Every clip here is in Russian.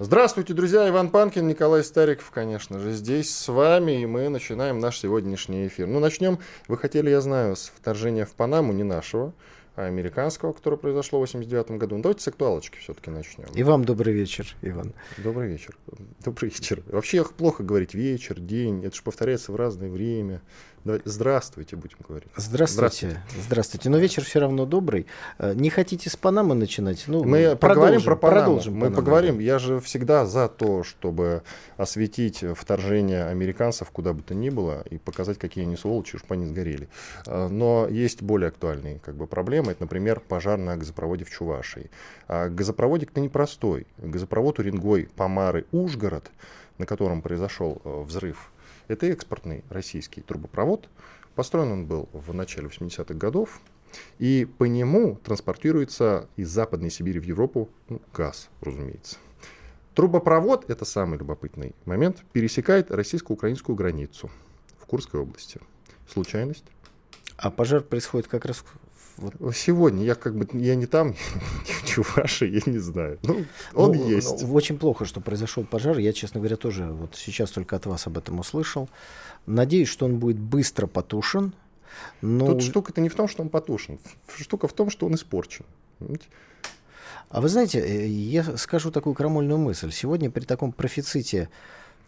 Здравствуйте, друзья! Иван Панкин, Николай Стариков, конечно же, здесь с вами, и мы начинаем наш сегодняшний эфир. Ну, начнем, вы хотели, я знаю, с вторжения в Панаму, не нашего, а американского, которое произошло в 89 году. Ну, давайте с актуалочки все-таки начнем. И вам добрый вечер, Иван. Добрый вечер. Добрый вечер. Вообще плохо говорить вечер, день, это же повторяется в разное время. Давайте, здравствуйте, будем говорить. Здравствуйте. Здравствуйте. Здравствуйте. Но вечер все равно добрый. Э, не хотите с Панамы начинать? Ну, мы поговорим про Панаму. Продолжим Мы Панаму. поговорим. Я же всегда за то, чтобы осветить вторжение американцев куда бы то ни было и показать, какие они сволочи, чтобы они сгорели. Э, но есть более актуальные как бы, проблемы. Это, например, пожар на газопроводе в Чувашии. А газопроводик-то непростой. Газопровод Уренгой, Помары, Ужгород, на котором произошел э, взрыв это экспортный российский трубопровод. Построен он был в начале 80-х годов. И по нему транспортируется из Западной Сибири в Европу ну, газ, разумеется. Трубопровод, это самый любопытный момент, пересекает российско-украинскую границу в Курской области. Случайность? А пожар происходит как раз вот. Сегодня я как бы я не там, в Чувашии, я не знаю. Ну, он ну, есть. Ну, очень плохо, что произошел пожар. Я, честно говоря, тоже вот сейчас только от вас об этом услышал. Надеюсь, что он будет быстро потушен. Но... Тут штука-то не в том, что он потушен. Штука в том, что он испорчен. А вы знаете, э, я скажу такую крамольную мысль. Сегодня при таком профиците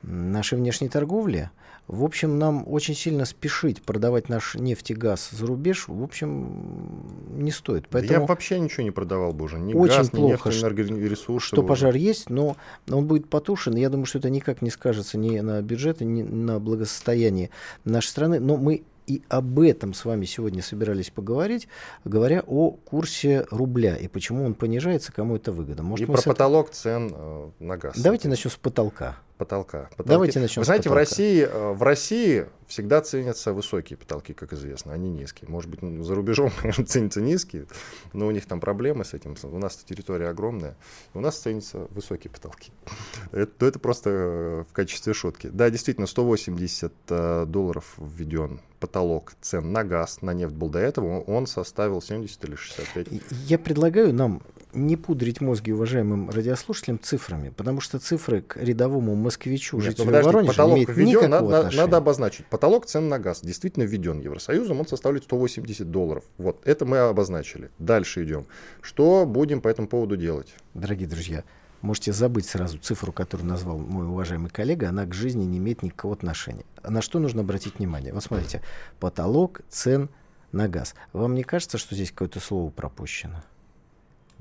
нашей внешней торговли, в общем, нам очень сильно спешить продавать наш нефть и газ за рубеж, в общем, не стоит. Поэтому Я вообще ничего не продавал бы уже. Ни очень газ, плохо, ни энергоресурсы. Что пожар есть, но он будет потушен. Я думаю, что это никак не скажется ни на бюджете, ни на благосостоянии нашей страны. Но мы и об этом с вами сегодня собирались поговорить, говоря о курсе рубля и почему он понижается, кому это выгодно. Может, и про потолок цен э, на газ. Давайте начнем с потолка потолка. Потолки. Давайте начнем Вы знаете, в России, э, в России всегда ценятся высокие потолки, как известно, не низкие. Может быть, за рубежом, ценятся низкие, но у них там проблемы с этим. У нас территория огромная, у нас ценятся высокие потолки. Это, это просто э, в качестве шутки. Да, действительно, 180 э, долларов введен потолок цен на газ, на нефть был до этого, он составил 70 или 65. Я предлагаю нам не пудрить мозги уважаемым радиослушателям цифрами, потому что цифры к рядовому москвичу, Нет, жителю подожди, Воронежа, потолок имеют введен, надо, надо обозначить. Потолок цен на газ действительно введен Евросоюзом, он составляет 180 долларов. Вот, это мы обозначили. Дальше идем. Что будем по этому поводу делать? Дорогие друзья, можете забыть сразу цифру, которую назвал мой уважаемый коллега, она к жизни не имеет никакого отношения. На что нужно обратить внимание? Вот смотрите, потолок цен на газ. Вам не кажется, что здесь какое-то слово пропущено?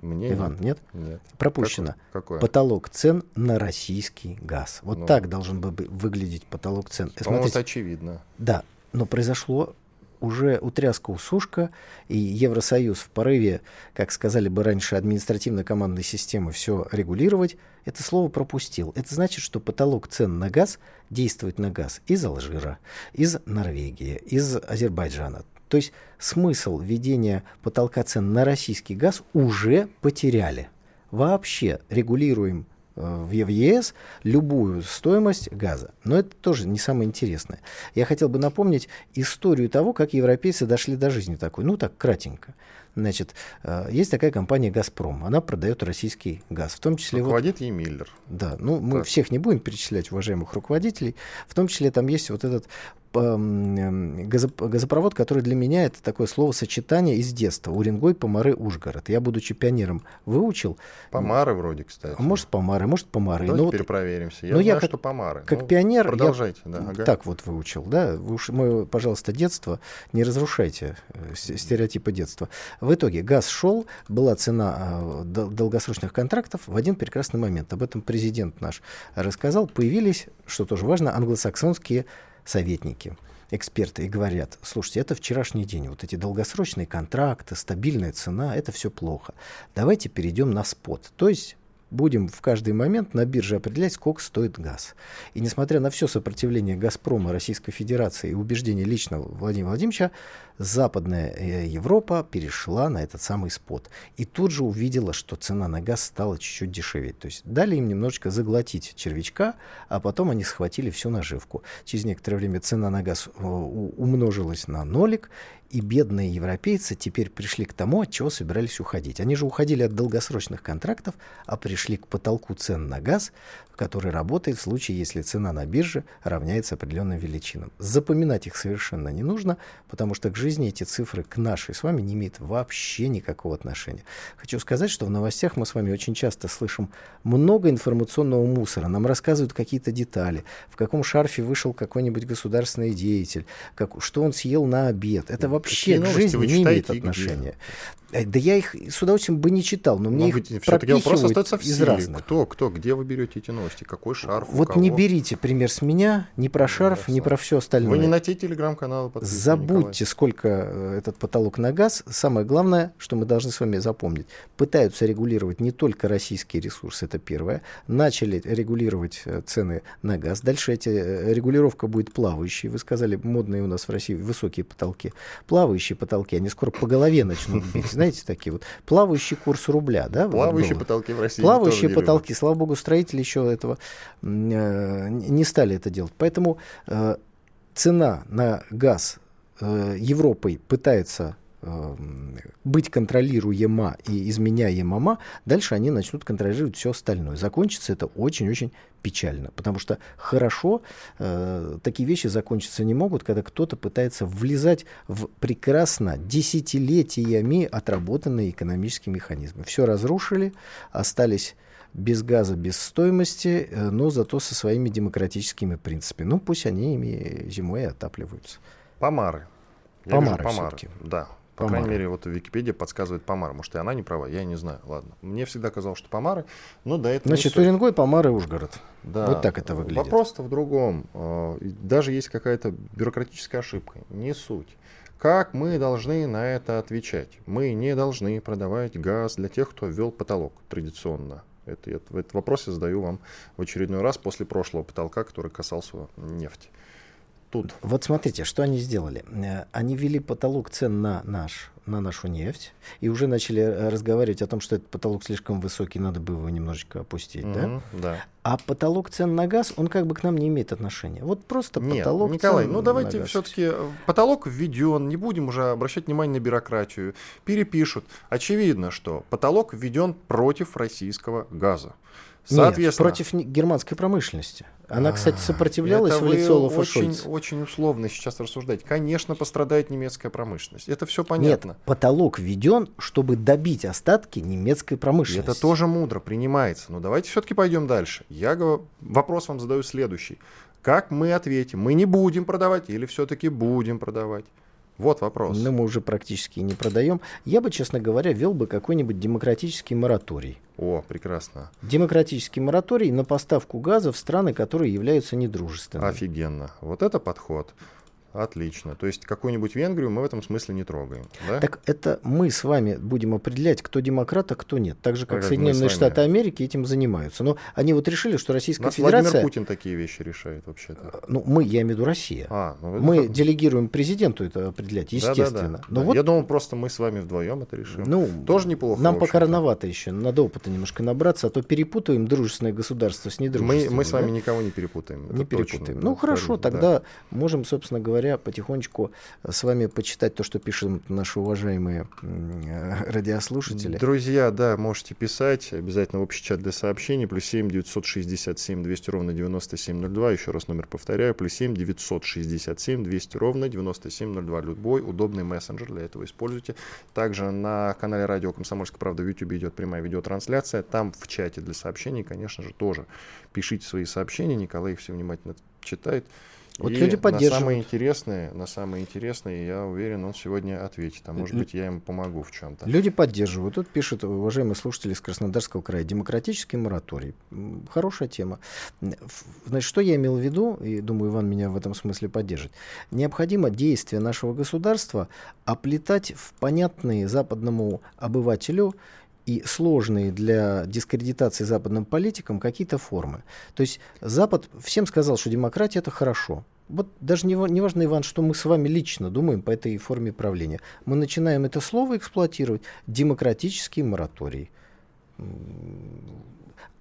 Мне Иван, нет? Нет. Пропущено. Какое? Потолок цен на российский газ. Вот ну, так должен был бы выглядеть потолок цен. По-моему, это очевидно. Да, но произошло уже утряска усушка, и Евросоюз в порыве, как сказали бы раньше, административно-командной системы все регулировать, это слово пропустил. Это значит, что потолок цен на газ действует на газ из Алжира, из Норвегии, из Азербайджана. То есть смысл введения потолка цен на российский газ уже потеряли. Вообще регулируем э, в ЕС любую стоимость газа. Но это тоже не самое интересное. Я хотел бы напомнить историю того, как европейцы дошли до жизни такой. Ну, так, кратенько. Значит, э, есть такая компания «Газпром». Она продает российский газ. В том числе... Руководит вот, ей Миллер. Да, ну мы так. всех не будем перечислять, уважаемых руководителей. В том числе там есть вот этот газопровод, который для меня это такое словосочетание из детства. Уренгой, Помары, Ужгород. Я, будучи пионером, выучил. Помары вроде, кстати. Может, Помары, может, Помары. Давайте ну, перепроверимся. Я ну, знаю, я как, что Помары. Как ну, пионер продолжайте, я да, ага. так вот выучил. Да? Вы уж мое, пожалуйста, детство не разрушайте э, стереотипы детства. В итоге газ шел, была цена э, долгосрочных контрактов в один прекрасный момент. Об этом президент наш рассказал. Появились, что тоже важно, англосаксонские советники, эксперты, и говорят, слушайте, это вчерашний день, вот эти долгосрочные контракты, стабильная цена, это все плохо. Давайте перейдем на спот. То есть будем в каждый момент на бирже определять, сколько стоит газ. И несмотря на все сопротивление «Газпрома», Российской Федерации и убеждения личного Владимира Владимировича, Западная э, Европа перешла на этот самый спот. И тут же увидела, что цена на газ стала чуть-чуть дешеветь. То есть дали им немножечко заглотить червячка, а потом они схватили всю наживку. Через некоторое время цена на газ э, умножилась на нолик, и бедные европейцы теперь пришли к тому, от чего собирались уходить. Они же уходили от долгосрочных контрактов, а пришли к потолку цен на газ, который работает в случае, если цена на бирже равняется определенным величинам. Запоминать их совершенно не нужно, потому что к жизни эти цифры к нашей с вами не имеют вообще никакого отношения. Хочу сказать, что в новостях мы с вами очень часто слышим много информационного мусора. Нам рассказывают какие-то детали, в каком шарфе вышел какой-нибудь государственный деятель, как, что он съел на обед. Это вообще к жизни не имеет отношения. Э, да я их с удовольствием бы не читал, но мне Может их пропихивают вопрос остается в из разных. Кто, кто, где вы берете эти новости? Какой шарф? Вот не берите пример с меня, ни про шарф, ни про все остальное. Вы не на те телеграм-каналы Забудьте, Николай. сколько э, этот потолок на газ. Самое главное, что мы должны с вами запомнить. Пытаются регулировать не только российские ресурсы, это первое. Начали регулировать э, цены на газ. Дальше эти, регулировка будет плавающей. Вы сказали, модные у нас в России высокие потолки. Плавающие потолки, они скоро по голове начнут бить знаете, такие вот плавающий курс рубля, да? Плавающие потолки в России. Плавающие потолки, слава богу, строители еще этого э, не стали это делать. Поэтому э, цена на газ э, Европой пытается быть контролируема и изменяемома, дальше они начнут контролировать все остальное. Закончится это очень-очень печально, потому что хорошо э, такие вещи закончиться не могут, когда кто-то пытается влезать в прекрасно десятилетиями отработанные экономические механизмы. Все разрушили, остались без газа, без стоимости, э, но зато со своими демократическими принципами. Ну, пусть они ими зимой отапливаются. Помары. Я помары, помары. Да, по Помары. крайней мере, вот Википедия подсказывает Помар. Может, и она не права, я не знаю. Ладно. Мне всегда казалось, что Помары, но до этого Значит, Уренгой, Помары, Ужгород. Да. Вот так это выглядит. Вопрос-то в другом. А, даже есть какая-то бюрократическая ошибка. Не суть. Как мы должны на это отвечать? Мы не должны продавать газ для тех, кто ввел потолок традиционно. Это, это, этот вопрос я задаю вам в очередной раз после прошлого потолка, который касался нефти тут. Вот смотрите, что они сделали. Э, они ввели потолок цен на наш на нашу нефть и уже начали э, разговаривать о том, что этот потолок слишком высокий, надо бы его немножечко опустить, mm-hmm, да? да? А потолок цен на газ, он как бы к нам не имеет отношения. Вот просто Нет, потолок Николай, цен ну давайте все-таки э, потолок введен, не будем уже обращать внимание на бюрократию, перепишут. Очевидно, что потолок введен против российского газа. Соответственно, Нет, против германской промышленности. Она, кстати, сопротивлялась это в лицо Олафа очень, очень условно сейчас рассуждать. Конечно, пострадает немецкая промышленность. Это все понятно. Нет, потолок введен, чтобы добить остатки немецкой промышленности. Это тоже мудро принимается. Но давайте все-таки пойдем дальше. Я вопрос вам задаю следующий. Как мы ответим? Мы не будем продавать или все-таки будем продавать? Вот вопрос. Но мы уже практически не продаем. Я бы, честно говоря, вел бы какой-нибудь демократический мораторий. О, прекрасно. Демократический мораторий на поставку газа в страны, которые являются недружественными. Офигенно. Вот это подход. Отлично. То есть какую-нибудь Венгрию мы в этом смысле не трогаем. Да? Так это мы с вами будем определять, кто демократ, а кто нет. Так же, как, как Соединенные Штаты Америки этим занимаются. Но они вот решили, что Российская Нас Федерация... Владимир Путин такие вещи решает вообще-то. Э, ну, мы, я имею в виду Россия. А, ну, мы делегируем президенту это определять, естественно. Да, да, да. Но да. Вот... Я думал, просто мы с вами вдвоем это решим. Ну, Тоже неплохо. Нам пока рановато еще. Надо опыта немножко набраться, а то перепутаем дружественное государство с недружественным. Мы, мы с вами да? никого не перепутаем. Не перепутаем. Точно, ну, хорошо, тогда да. можем, собственно говоря, потихонечку с вами почитать то, что пишут наши уважаемые радиослушатели. Друзья, да, можете писать. Обязательно в общий чат для сообщений. Плюс 7 967 200 ровно 9702. Еще раз номер повторяю. Плюс 7 967 200 ровно 9702. Любой удобный мессенджер для этого используйте. Также на канале радио «Комсомольская правда» в YouTube идет прямая видеотрансляция. Там в чате для сообщений, конечно же, тоже пишите свои сообщения. Николай их все внимательно читает. Вот и люди поддерживают. На самые интересные, на самые интересные, я уверен, он сегодня ответит. А может быть, я ему помогу в чем-то. Люди поддерживают. Тут пишут уважаемые слушатели из Краснодарского края. Демократический мораторий. Хорошая тема. Значит, что я имел в виду, и думаю, Иван меня в этом смысле поддержит. Необходимо действия нашего государства оплетать в понятные западному обывателю и сложные для дискредитации западным политикам какие-то формы. То есть Запад всем сказал, что демократия это хорошо. Вот даже не, важно, Иван, что мы с вами лично думаем по этой форме правления. Мы начинаем это слово эксплуатировать. Демократический мораторий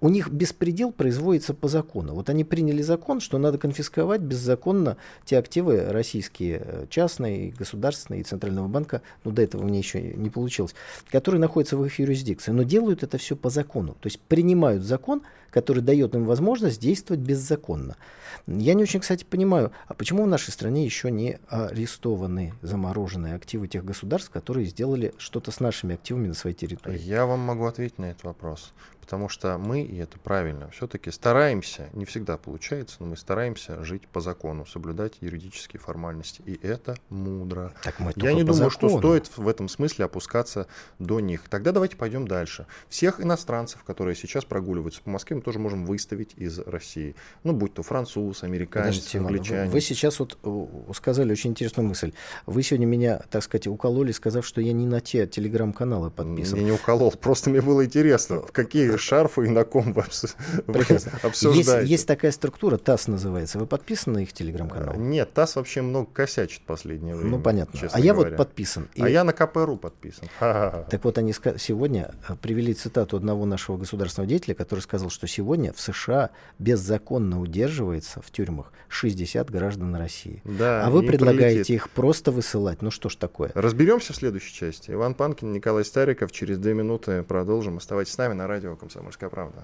у них беспредел производится по закону. Вот они приняли закон, что надо конфисковать беззаконно те активы российские, э, частные, государственные и Центрального банка, ну до этого мне еще не получилось, которые находятся в их юрисдикции. Но делают это все по закону. То есть принимают закон, который дает им возможность действовать беззаконно. Я не очень, кстати, понимаю, а почему в нашей стране еще не арестованы замороженные активы тех государств, которые сделали что-то с нашими активами на своей территории? Я вам могу ответить на этот вопрос потому что мы, и это правильно, все-таки стараемся, не всегда получается, но мы стараемся жить по закону, соблюдать юридические формальности, и это мудро. Так мы Я не думаю, закону. что стоит в этом смысле опускаться до них. Тогда давайте пойдем дальше. Всех иностранцев, которые сейчас прогуливаются по Москве, мы тоже можем выставить из России. Ну, будь то француз, американец, Подождите, англичанин. Вы сейчас вот э, сказали очень интересную мысль. Вы сегодня меня, так сказать, укололи, сказав, что я не на те телеграм-каналы подписан. Я не уколол, просто мне было интересно, в какие шарфы и на ком вы обсуждаете. Есть, есть такая структура, ТАСС называется. Вы подписаны на их телеграм-канал? А, нет, ТАСС вообще много косячит в последнее время. Ну, понятно. А я вот подписан. А я на КПРУ подписан. Так вот, они сегодня э, привели цитату одного нашего государственного деятеля, который сказал, что сегодня в США беззаконно удерживается в тюрьмах 60 граждан России. Да, а вы предлагаете прилетит. их просто высылать. Ну что ж такое? Разберемся в следующей части. Иван Панкин, Николай Стариков. Через две минуты продолжим. Оставайтесь с нами на радио «Комсомольская правда».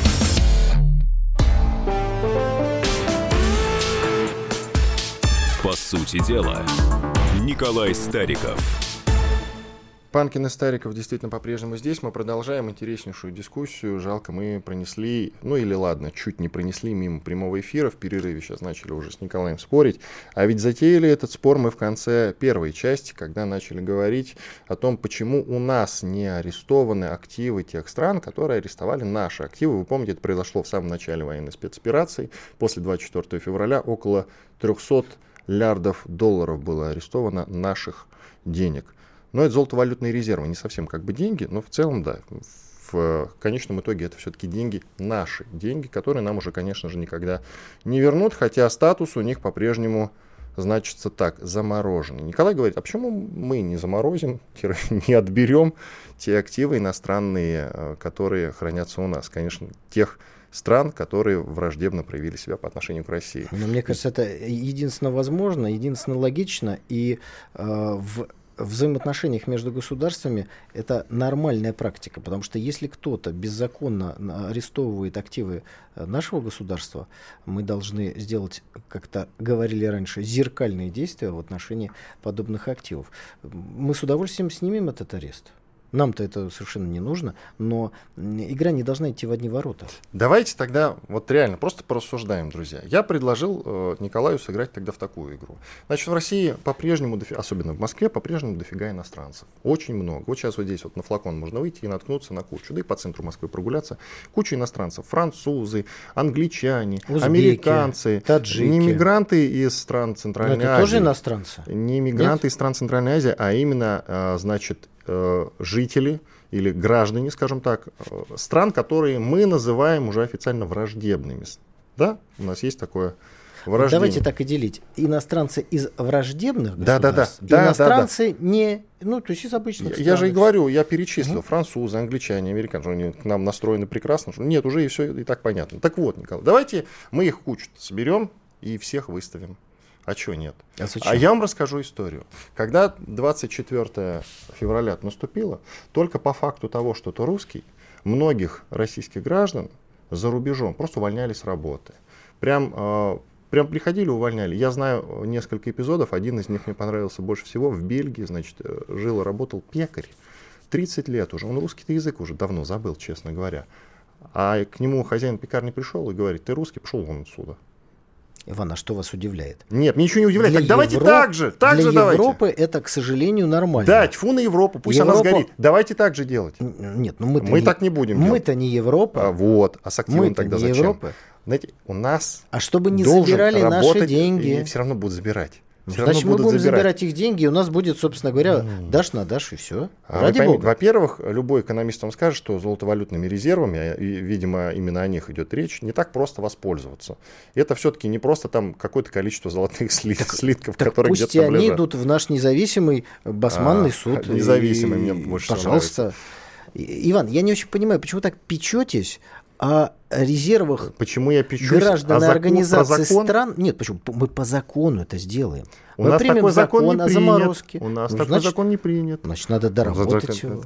По сути дела, Николай Стариков. Панкин и Стариков действительно по-прежнему здесь. Мы продолжаем интереснейшую дискуссию. Жалко, мы пронесли, ну или ладно, чуть не пронесли мимо прямого эфира. В перерыве сейчас начали уже с Николаем спорить. А ведь затеяли этот спор мы в конце первой части, когда начали говорить о том, почему у нас не арестованы активы тех стран, которые арестовали наши активы. Вы помните, это произошло в самом начале военной спецоперации. После 24 февраля около 300 миллиардов долларов было арестовано наших денег. Но это золотовалютные резервы, не совсем как бы деньги, но в целом, да, в конечном итоге это все-таки деньги, наши деньги, которые нам уже, конечно же, никогда не вернут, хотя статус у них по-прежнему значится так, замороженный. Николай говорит, а почему мы не заморозим, не отберем те активы иностранные, э, которые хранятся у нас? Конечно, тех стран, которые враждебно проявили себя по отношению к России. Но мне кажется, это единственно возможно, единственно логично, и э, в взаимоотношениях между государствами это нормальная практика, потому что если кто-то беззаконно арестовывает активы э, нашего государства, мы должны сделать, как-то говорили раньше, зеркальные действия в отношении подобных активов. Мы с удовольствием снимем этот арест. Нам-то это совершенно не нужно, но игра не должна идти в одни ворота. Давайте тогда вот реально просто порассуждаем, друзья. Я предложил э, Николаю сыграть тогда в такую игру. Значит, в России по-прежнему, особенно в Москве, по-прежнему дофига иностранцев. Очень много. Вот сейчас вот здесь вот на флакон можно выйти и наткнуться на кучу. Да и по центру Москвы прогуляться. Куча иностранцев. Французы, англичане, Узбеки, американцы. Таджики. Не мигранты из стран Центральной но это Азии. тоже иностранцы? Не мигранты Нет? из стран Центральной Азии, а именно, э, значит, жители или граждане, скажем так, э, стран, которые мы называем уже официально враждебными. Да, у нас есть такое враждебное. Давайте так и делить. Иностранцы из враждебных да, да, да, да, иностранцы да, да. не, ну, то есть из обычных Я, я же и говорю, я перечислил, угу. французы, англичане, американцы, они к нам настроены прекрасно. Что нет, уже и все и так понятно. Так вот, Николай, давайте мы их кучу соберем и всех выставим. А чего нет? А, а я вам расскажу историю. Когда 24 февраля наступило, только по факту того, что ты русский, многих российских граждан за рубежом просто увольняли с работы. Прям, э, прям приходили, увольняли. Я знаю несколько эпизодов, один из них мне понравился больше всего. В Бельгии, значит, э, жил и работал пекарь. 30 лет уже. Он русский язык уже давно забыл, честно говоря. А к нему хозяин пекарни пришел и говорит, ты русский, пошел вон отсюда. Иван, а что вас удивляет? Нет, мне ничего не удивляет. Для так давайте Европ... так же, так для же давайте. Европы это, к сожалению, нормально. Да, тьфу на Европу, пусть Европа... она сгорит. Давайте так же делать. Нет, ну мы Мы не... так не будем Мы-то не Европа. А, вот, а с активом тогда не зачем? Европа. Знаете, у нас А чтобы не забирали наши деньги. И все равно будут забирать. Все Значит, мы будем забирать. забирать их деньги, и у нас будет, собственно говоря, mm. дашь на дашь, и все. А Ради бога. Во-первых, любой экономист вам скажет, что золотовалютными резервами, а, и, видимо, именно о них идет речь, не так просто воспользоваться. Это все-таки не просто там какое-то количество золотых слитков, так которые где-то Пусть они идут в наш независимый басманный а, суд. Независимый, и, мне больше Пожалуйста. Иван, я не очень понимаю, почему так печетесь о резервах почему я печусь граждан и организаций стран. Нет, почему? Мы по закону это сделаем. У Мы нас примем такой закон, закон не о заморозке. У нас ну, такой значит, закон не принят. Значит, надо доработать его.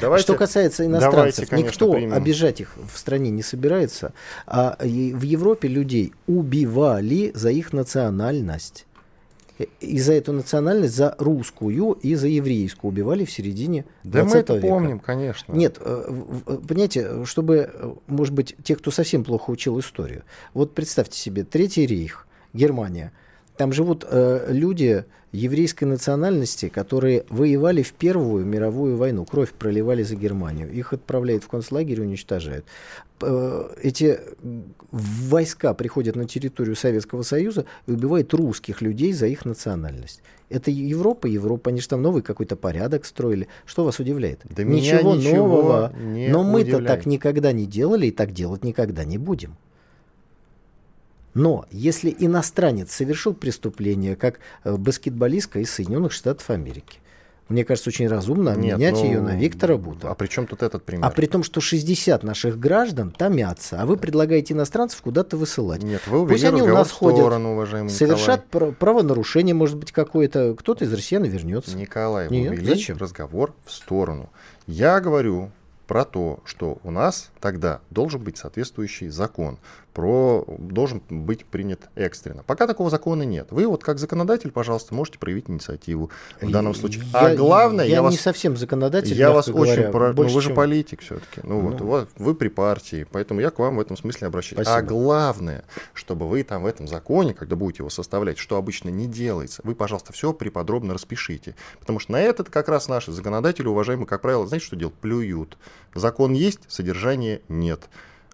Давайте, Что касается иностранцев, давайте, конечно, никто примем. обижать их в стране не собирается. А в Европе людей убивали за их национальность и за эту национальность, за русскую и за еврейскую убивали в середине да 20 мы это века. помним, конечно. Нет, э, понимаете, чтобы, э, может быть, те, кто совсем плохо учил историю. Вот представьте себе, Третий рейх, Германия. Там живут э, люди, еврейской национальности, которые воевали в Первую мировую войну, кровь проливали за Германию. Их отправляют в концлагерь, уничтожают. Эти войска приходят на территорию Советского Союза и убивают русских людей за их национальность. Это Европа, Европа, они же там новый какой-то порядок строили. Что вас удивляет? Да ничего, ничего нового. Не Но мы-то так никогда не делали и так делать никогда не будем. Но если иностранец совершил преступление, как э, баскетболистка из Соединенных Штатов Америки, мне кажется, очень разумно Нет, менять ну, ее на Виктора Бута. А при чем тут этот пример? А при том, что 60 наших граждан томятся, а вы предлагаете иностранцев куда-то высылать. Нет, вы Пусть они у нас ходят, сторону, уважаемый совершат Николай. правонарушение, может быть, какое-то. Кто-то из россиян вернется. Николай, вы Нет, увели зачем? разговор в сторону. Я говорю про то, что у нас тогда должен быть соответствующий закон, про, должен быть принят экстренно. Пока такого закона нет. Вы вот как законодатель, пожалуйста, можете проявить инициативу в данном случае. Я, а главное, я, я вас, не совсем законодатель. Я вас говоря, очень, про, ну вы же политик все-таки. Ну, ну вот, вот вы при партии, поэтому я к вам в этом смысле обращаюсь. А Спасибо. А главное, чтобы вы там в этом законе, когда будете его составлять, что обычно не делается, вы, пожалуйста, все приподробно распишите, потому что на этот как раз наши законодатели, уважаемые, как правило, знаете, что делают? Плюют. Закон есть, содержания нет.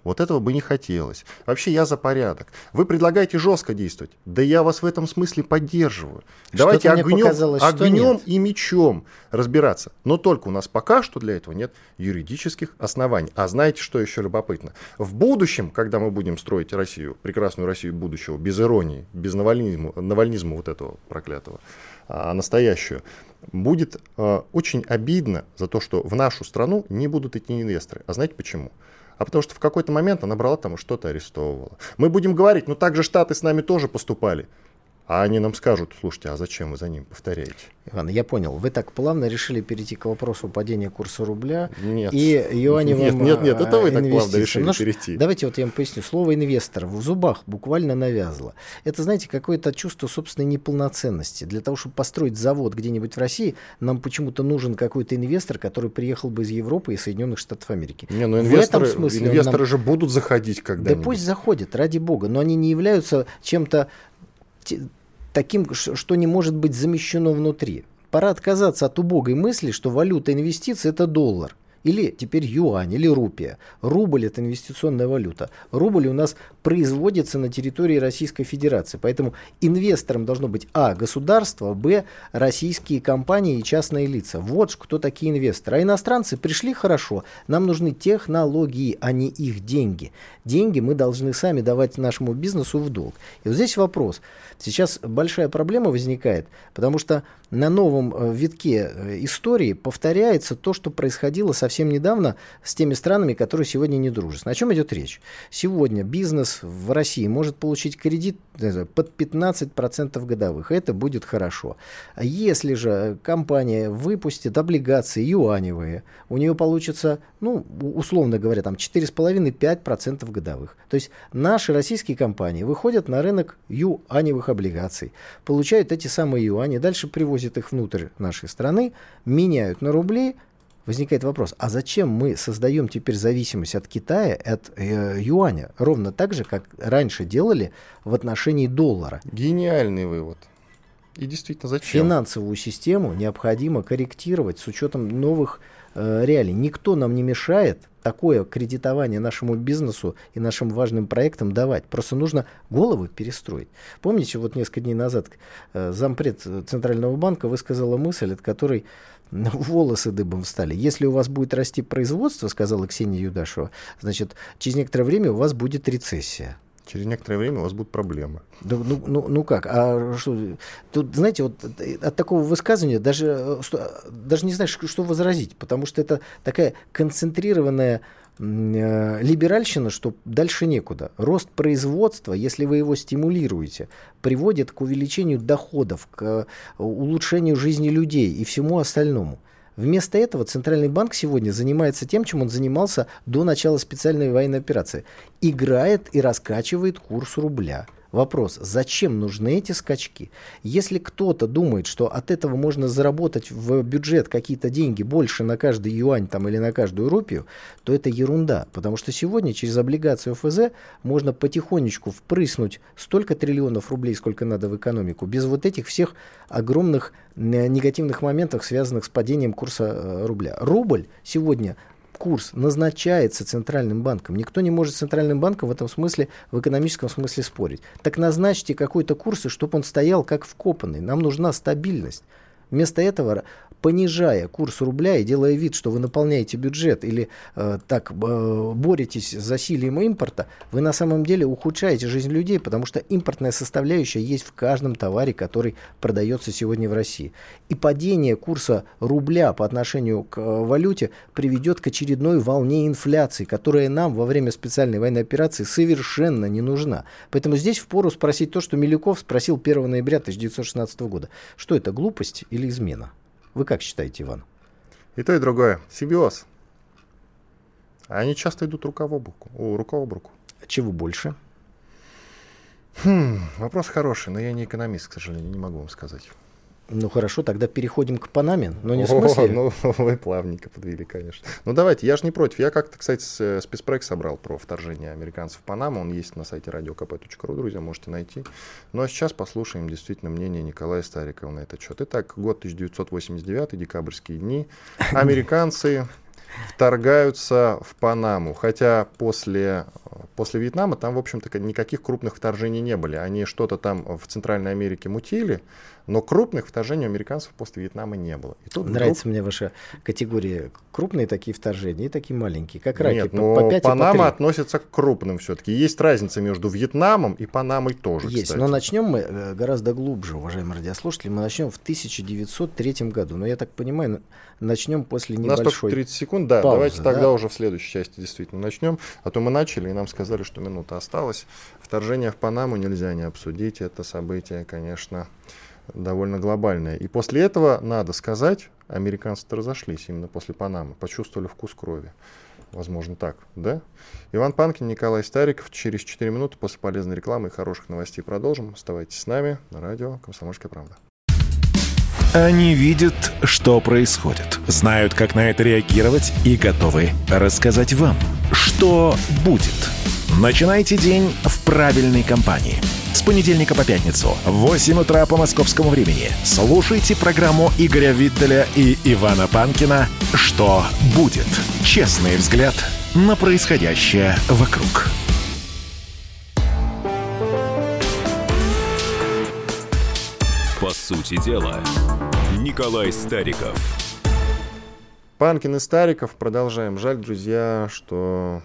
Вот этого бы не хотелось. Вообще я за порядок. Вы предлагаете жестко действовать. Да я вас в этом смысле поддерживаю. Давайте огнем, огнем и мечом разбираться. Но только у нас пока что для этого нет юридических оснований. А знаете, что еще любопытно? В будущем, когда мы будем строить Россию, прекрасную Россию будущего, без иронии, без навальнизма, навальнизма вот этого проклятого, а настоящую, будет э, очень обидно за то, что в нашу страну не будут идти инвесторы. А знаете почему? А потому что в какой-то момент она брала там что-то арестовывала. Мы будем говорить, ну так же Штаты с нами тоже поступали. А они нам скажут, слушайте, а зачем вы за ним повторяете? Иван, я понял. Вы так плавно решили перейти к вопросу падения курса рубля нет. и юаневым Нет, нет, нет, это вы так плавно решили ну, перейти. Давайте вот я вам поясню. Слово «инвестор» в зубах буквально навязло. Это, знаете, какое-то чувство собственной неполноценности. Для того, чтобы построить завод где-нибудь в России, нам почему-то нужен какой-то инвестор, который приехал бы из Европы и Соединенных Штатов Америки. Не, ну инвесторы, в этом смысле инвесторы нам... же будут заходить когда-нибудь. Да пусть заходят, ради бога, но они не являются чем-то таким, что не может быть замещено внутри. Пора отказаться от убогой мысли, что валюта инвестиций – это доллар – или теперь юань, или рупия. Рубль – это инвестиционная валюта. Рубль у нас производится на территории Российской Федерации. Поэтому инвестором должно быть а. государство, б. российские компании и частные лица. Вот кто такие инвесторы. А иностранцы пришли хорошо. Нам нужны технологии, а не их деньги. Деньги мы должны сами давать нашему бизнесу в долг. И вот здесь вопрос. Сейчас большая проблема возникает, потому что на новом э, витке э, истории повторяется то, что происходило совсем недавно с теми странами, которые сегодня не дружат. О чем идет речь? Сегодня бизнес в России может получить кредит под 15% годовых. Это будет хорошо. Если же компания выпустит облигации юаневые, у нее получится, ну, условно говоря, там 4,5-5% годовых. То есть наши российские компании выходят на рынок юаневых облигаций, получают эти самые юани, дальше привозят их внутрь нашей страны, меняют на рубли, возникает вопрос, а зачем мы создаем теперь зависимость от Китая, от э, юаня, ровно так же, как раньше делали в отношении доллара? Гениальный вывод. И действительно, зачем? Финансовую систему необходимо корректировать с учетом новых э, реалий. Никто нам не мешает такое кредитование нашему бизнесу и нашим важным проектам давать. Просто нужно головы перестроить. Помните, вот несколько дней назад э, зампред Центрального банка высказала мысль, от которой волосы дыбом встали. Если у вас будет расти производство, сказала Ксения Юдашева, значит, через некоторое время у вас будет рецессия. Через некоторое время у вас будут проблемы. Да, ну, ну, ну как? А что? Тут, знаете, вот от такого высказывания даже, что, даже не знаешь, что возразить, потому что это такая концентрированная э, либеральщина, что дальше некуда. Рост производства, если вы его стимулируете, приводит к увеличению доходов, к э, улучшению жизни людей и всему остальному. Вместо этого Центральный банк сегодня занимается тем, чем он занимался до начала специальной военной операции. Играет и раскачивает курс рубля. Вопрос, зачем нужны эти скачки? Если кто-то думает, что от этого можно заработать в бюджет какие-то деньги больше на каждый юань там, или на каждую рупию, то это ерунда. Потому что сегодня через облигацию ФЗ можно потихонечку впрыснуть столько триллионов рублей, сколько надо в экономику, без вот этих всех огромных э, негативных моментов, связанных с падением курса э, рубля. Рубль сегодня курс назначается Центральным банком. Никто не может с Центральным банком в этом смысле, в экономическом смысле спорить. Так назначьте какой-то курс, и чтобы он стоял как вкопанный. Нам нужна стабильность. Вместо этого понижая курс рубля и делая вид, что вы наполняете бюджет или э, так э, боретесь с засилием импорта, вы на самом деле ухудшаете жизнь людей, потому что импортная составляющая есть в каждом товаре, который продается сегодня в России. И падение курса рубля по отношению к э, валюте приведет к очередной волне инфляции, которая нам во время специальной военной операции совершенно не нужна. Поэтому здесь впору спросить то, что Милюков спросил 1 ноября 1916 года. Что это, глупость или измена? Вы как считаете, Иван? И то, и другое. Симбиоз. Они часто идут рука об руку. Рука об руку. Чего больше? Хм, вопрос хороший, но я не экономист, к сожалению, не могу вам сказать. Ну хорошо, тогда переходим к Панаме, но не в смысле... О, ну вы плавненько подвели, конечно. Ну давайте, я же не против. Я как-то, кстати, э, спецпроект собрал про вторжение американцев в Панаму. Он есть на сайте radiokp.ru, друзья, можете найти. Ну а сейчас послушаем действительно мнение Николая Старикова на этот счет. Итак, год 1989, декабрьские дни. Американцы вторгаются в Панаму. Хотя после, после Вьетнама там, в общем-то, никаких крупных вторжений не были. Они что-то там в Центральной Америке мутили, но крупных вторжений у американцев после Вьетнама не было. И тут Нравится вдруг... мне ваша категория. Крупные такие вторжения и такие маленькие, как раки. Нет, но по 5 Панама по относится к крупным все-таки. Есть разница между Вьетнамом и Панамой тоже, Есть, кстати. но начнем мы э, гораздо глубже, уважаемые радиослушатели. Мы начнем в 1903 году. Но я так понимаю, начнем после небольшой У нас только 30 секунд, да. Паузы, давайте тогда да? уже в следующей части действительно начнем. А то мы начали, и нам сказали, что минута осталась. Вторжение в Панаму нельзя не обсудить. Это событие, конечно, довольно глобальное. И после этого, надо сказать, американцы разошлись именно после Панамы, почувствовали вкус крови. Возможно, так, да? Иван Панкин, Николай Стариков. Через 4 минуты после полезной рекламы и хороших новостей продолжим. Оставайтесь с нами на радио «Комсомольская правда». Они видят, что происходит, знают, как на это реагировать и готовы рассказать вам, что будет. Начинайте день в правильной компании – с понедельника по пятницу в 8 утра по московскому времени. Слушайте программу Игоря Виттеля и Ивана Панкина «Что будет?» Честный взгляд на происходящее вокруг. По сути дела, Николай Стариков. Панкин и Стариков. Продолжаем. Жаль, друзья, что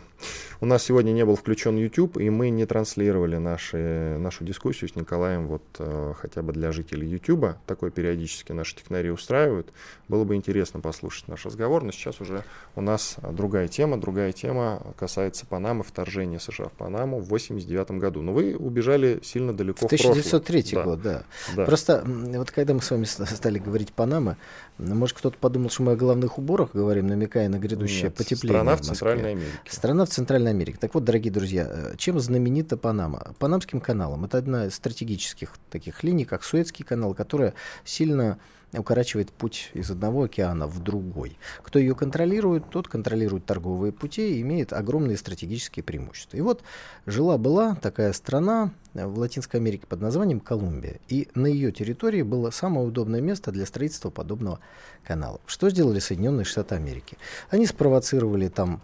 у нас сегодня не был включен YouTube, и мы не транслировали наши, нашу дискуссию с Николаем вот э, хотя бы для жителей YouTube. Такое периодически наши технари устраивают. Было бы интересно послушать наш разговор, но сейчас уже у нас другая тема. Другая тема касается Панамы, вторжения США в Панаму в 89 году. Но вы убежали сильно далеко в 1903 в год, да. да. Просто вот когда мы с вами стали говорить Панама, может кто-то подумал, что мы о главных уборах говорим, намекая на грядущее Нет, потепление. Страна в, в Центральной Америке. Страна в Центральной Америки. Так вот, дорогие друзья, э, чем знаменита Панама? Панамским каналом. Это одна из стратегических таких линий, как Суэцкий канал, которая сильно укорачивает путь из одного океана в другой. Кто ее контролирует, тот контролирует торговые пути и имеет огромные стратегические преимущества. И вот жила-была такая страна в Латинской Америке под названием Колумбия. И на ее территории было самое удобное место для строительства подобного канала. Что сделали Соединенные Штаты Америки? Они спровоцировали там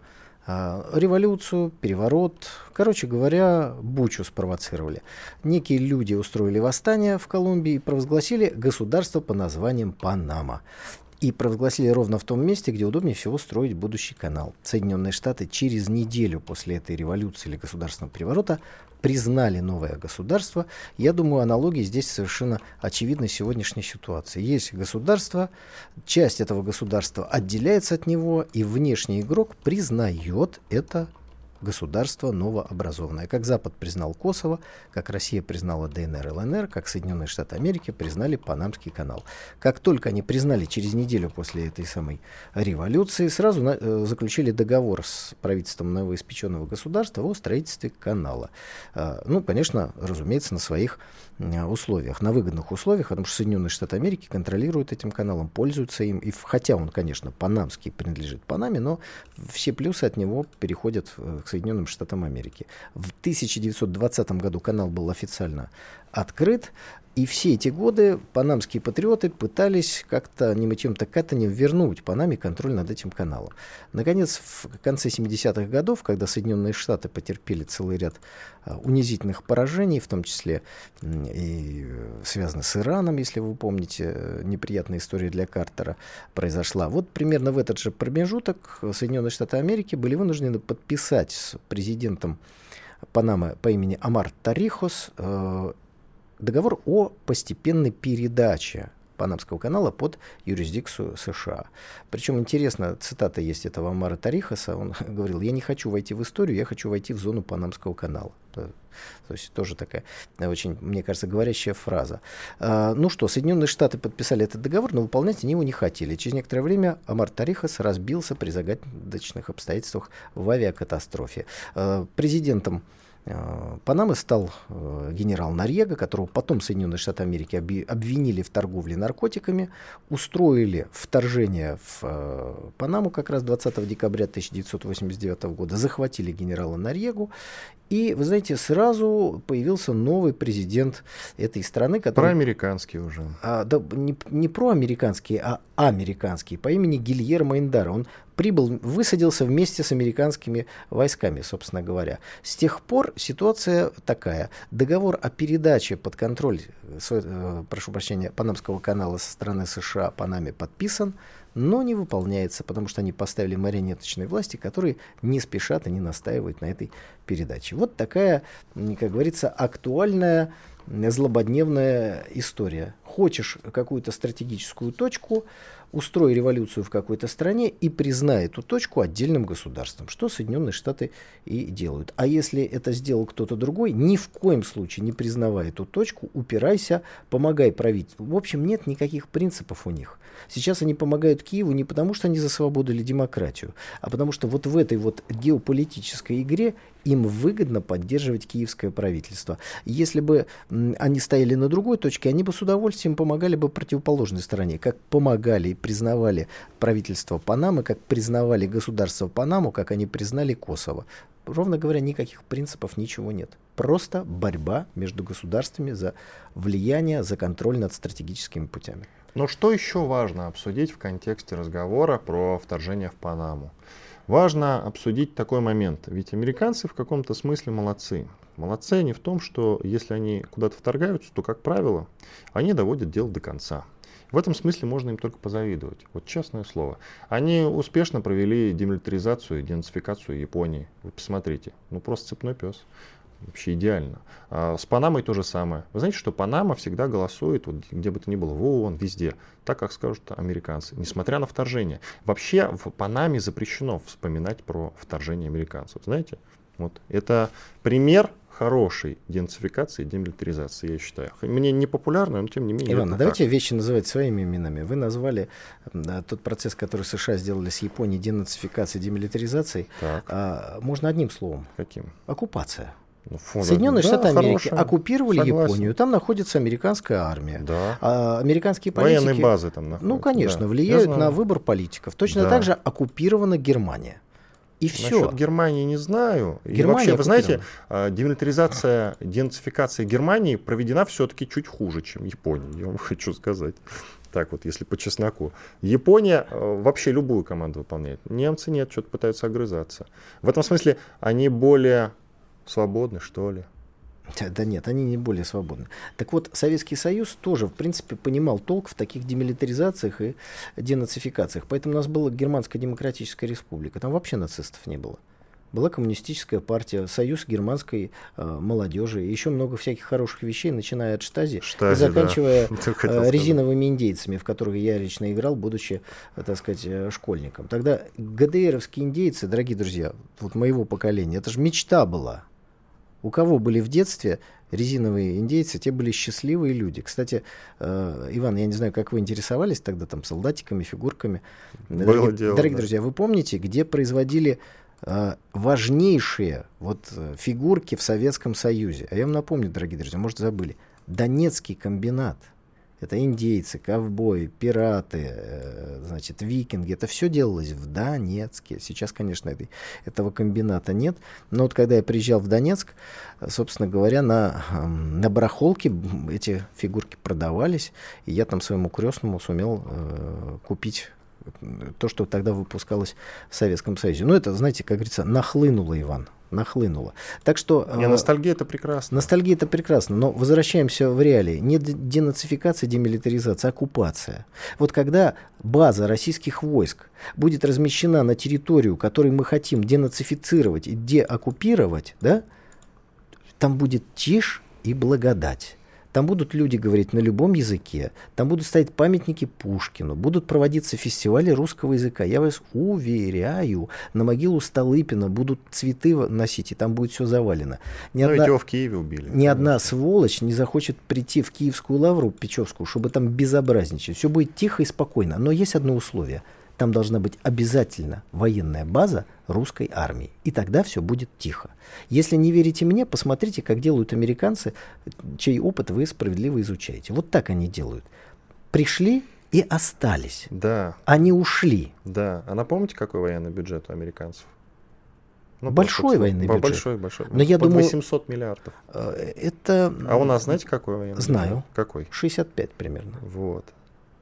революцию, переворот, короче говоря, бучу спровоцировали. Некие люди устроили восстание в Колумбии и провозгласили государство по названием Панама. И провозгласили ровно в том месте, где удобнее всего строить будущий канал. Соединенные Штаты через неделю после этой революции или государственного переворота признали новое государство. Я думаю, аналогии здесь совершенно очевидны сегодняшней ситуации. Есть государство, часть этого государства отделяется от него, и внешний игрок признает это государство новообразованное. Как Запад признал Косово, как Россия признала ДНР, ЛНР, как Соединенные Штаты Америки признали Панамский канал. Как только они признали через неделю после этой самой революции, сразу на, э, заключили договор с правительством новоиспеченного государства о строительстве канала. Э, ну, конечно, разумеется, на своих условиях, на выгодных условиях, потому что Соединенные Штаты Америки контролируют этим каналом, пользуются им. И хотя он, конечно, панамский принадлежит Панаме, но все плюсы от него переходят э, к Соединенным Штатам Америки. В 1920 году канал был официально открыт, и все эти годы панамские патриоты пытались как-то не мытьем-то катанем вернуть Панаме контроль над этим каналом. Наконец, в конце 70-х годов, когда Соединенные Штаты потерпели целый ряд а, унизительных поражений, в том числе и связаны с Ираном, если вы помните, э, неприятная история для Картера произошла. Вот примерно в этот же промежуток Соединенные Штаты Америки были вынуждены подписать с президентом Панамы по имени Амар Тарихос э, договор о постепенной передаче Панамского канала под юрисдикцию США. Причем интересно, цитата есть этого Амара Тарихаса, он говорил, я не хочу войти в историю, я хочу войти в зону Панамского канала. То есть тоже такая очень, мне кажется, говорящая фраза. А, ну что, Соединенные Штаты подписали этот договор, но выполнять они его не хотели. Через некоторое время Амар Тарихас разбился при загадочных обстоятельствах в авиакатастрофе. А, президентом Панамы стал э, генерал Нарьега, которого потом Соединенные Штаты Америки обвинили в торговле наркотиками, устроили вторжение в э, Панаму как раз 20 декабря 1989 года, захватили генерала Нарьегу, и, вы знаете, сразу появился новый президент этой страны, который... Проамериканский уже. А, да, не, не проамериканский, а американский, по имени Гильермо Индар. Он прибыл, высадился вместе с американскими войсками, собственно говоря. С тех пор ситуация такая. Договор о передаче под контроль, э, прошу прощения, Панамского канала со стороны США Панаме подписан, но не выполняется, потому что они поставили марионеточные власти, которые не спешат и не настаивают на этой передаче. Вот такая, как говорится, актуальная злободневная история. Хочешь какую-то стратегическую точку, устрой революцию в какой-то стране и признай эту точку отдельным государством, что Соединенные Штаты и делают. А если это сделал кто-то другой, ни в коем случае не признавай эту точку, упирайся, помогай правительству. В общем, нет никаких принципов у них. Сейчас они помогают Киеву не потому, что они за свободу или демократию, а потому что вот в этой вот геополитической игре им выгодно поддерживать киевское правительство. Если бы они стояли на другой точке, они бы с удовольствием помогали бы противоположной стороне, как помогали и признавали правительство Панамы, как признавали государство Панаму, как они признали Косово. Ровно говоря, никаких принципов, ничего нет. Просто борьба между государствами за влияние, за контроль над стратегическими путями. Но что еще важно обсудить в контексте разговора про вторжение в Панаму? Важно обсудить такой момент, ведь американцы в каком-то смысле молодцы. Молодцы они в том, что если они куда-то вторгаются, то, как правило, они доводят дело до конца. В этом смысле можно им только позавидовать. Вот честное слово. Они успешно провели демилитаризацию и денацификацию Японии. Вы посмотрите. Ну просто цепной пес. Вообще идеально. А с Панамой то же самое. Вы знаете, что Панама всегда голосует, вот, где бы то ни было, в ООН, везде, так, как скажут американцы, несмотря на вторжение. Вообще в Панаме запрещено вспоминать про вторжение американцев. Знаете, вот это пример хорошей денацификации и демилитаризации, я считаю. Мне не популярно, но тем не менее. Иван, а давайте так. вещи называть своими именами. Вы назвали да, тот процесс, который США сделали с Японией, денацификацией, демилитаризацией. Так. А, можно одним словом. Каким? Оккупация. Ну, Соединенные да, Штаты Америки хорошая. оккупировали Согласен. Японию, там находится американская армия. Да. А американские политики... Военные базы там находятся. Ну, конечно, да. влияют на выбор политиков. Точно да. так же оккупирована Германия. И все. Насчет Германии не знаю. Германия и вообще, вы знаете, а, демилитаризация, денацификация Германии проведена все-таки чуть хуже, чем Япония, я вам хочу сказать. Так вот, если по чесноку. Япония э, вообще любую команду выполняет. Немцы нет, что-то пытаются огрызаться. В этом смысле они более свободны, что ли. Да нет, они не более свободны. Так вот, Советский Союз тоже, в принципе, понимал толк в таких демилитаризациях и денацификациях. Поэтому у нас была Германская Демократическая Республика. Там вообще нацистов не было. Была коммунистическая партия, союз германской э, молодежи, еще много всяких хороших вещей, начиная от штази, штази и заканчивая да. э, резиновыми индейцами, в которых я лично играл, будучи, э, так сказать, э, школьником. Тогда ГДРовские индейцы, дорогие друзья, вот моего поколения, это же мечта была. У кого были в детстве резиновые индейцы, те были счастливые люди. Кстати, э, Иван, я не знаю, как вы интересовались тогда там солдатиками, фигурками. Было дорогие, дело, дорогие да. друзья, вы помните, где производили э, важнейшие вот э, фигурки в Советском Союзе? А я вам напомню, дорогие друзья, может забыли. Донецкий комбинат – это индейцы, ковбои, пираты, э, значит, викинги. Это все делалось в Донецке. Сейчас, конечно, этой, этого комбината нет. Но вот когда я приезжал в Донецк, собственно говоря, на, на барахолке эти фигурки продавались. И я там своему крестному сумел э, купить то, что тогда выпускалось в Советском Союзе. Ну, это, знаете, как говорится, нахлынуло, Иван нахлынуло. Так что... Не, э, ностальгия это прекрасно. Ностальгия это прекрасно, но возвращаемся в реалии. Не денацификация, демилитаризация, а оккупация. Вот когда база российских войск будет размещена на территорию, которую мы хотим денацифицировать и деоккупировать, да, там будет тишь и благодать. Там будут люди говорить на любом языке, там будут стоять памятники Пушкину, будут проводиться фестивали русского языка. Я вас уверяю, на могилу Столыпина будут цветы носить, и там будет все завалено. Ни ну, одна, его в Киеве убили. Ни одна сволочь не захочет прийти в Киевскую лавру Печевскую, чтобы там безобразничать. Все будет тихо и спокойно. Но есть одно условие – там должна быть обязательно военная база русской армии. И тогда все будет тихо. Если не верите мне, посмотрите, как делают американцы, чей опыт вы справедливо изучаете. Вот так они делают. Пришли и остались. Да. Они ушли. Да. А напомните, какой военный бюджет у американцев? Ну, большой военный бюджет. Большой, большой. Но я думаю, 800 миллиардов. Э, это... А у нас знаете, какой военный Знаю. Бюджет? Какой? 65 примерно. Вот.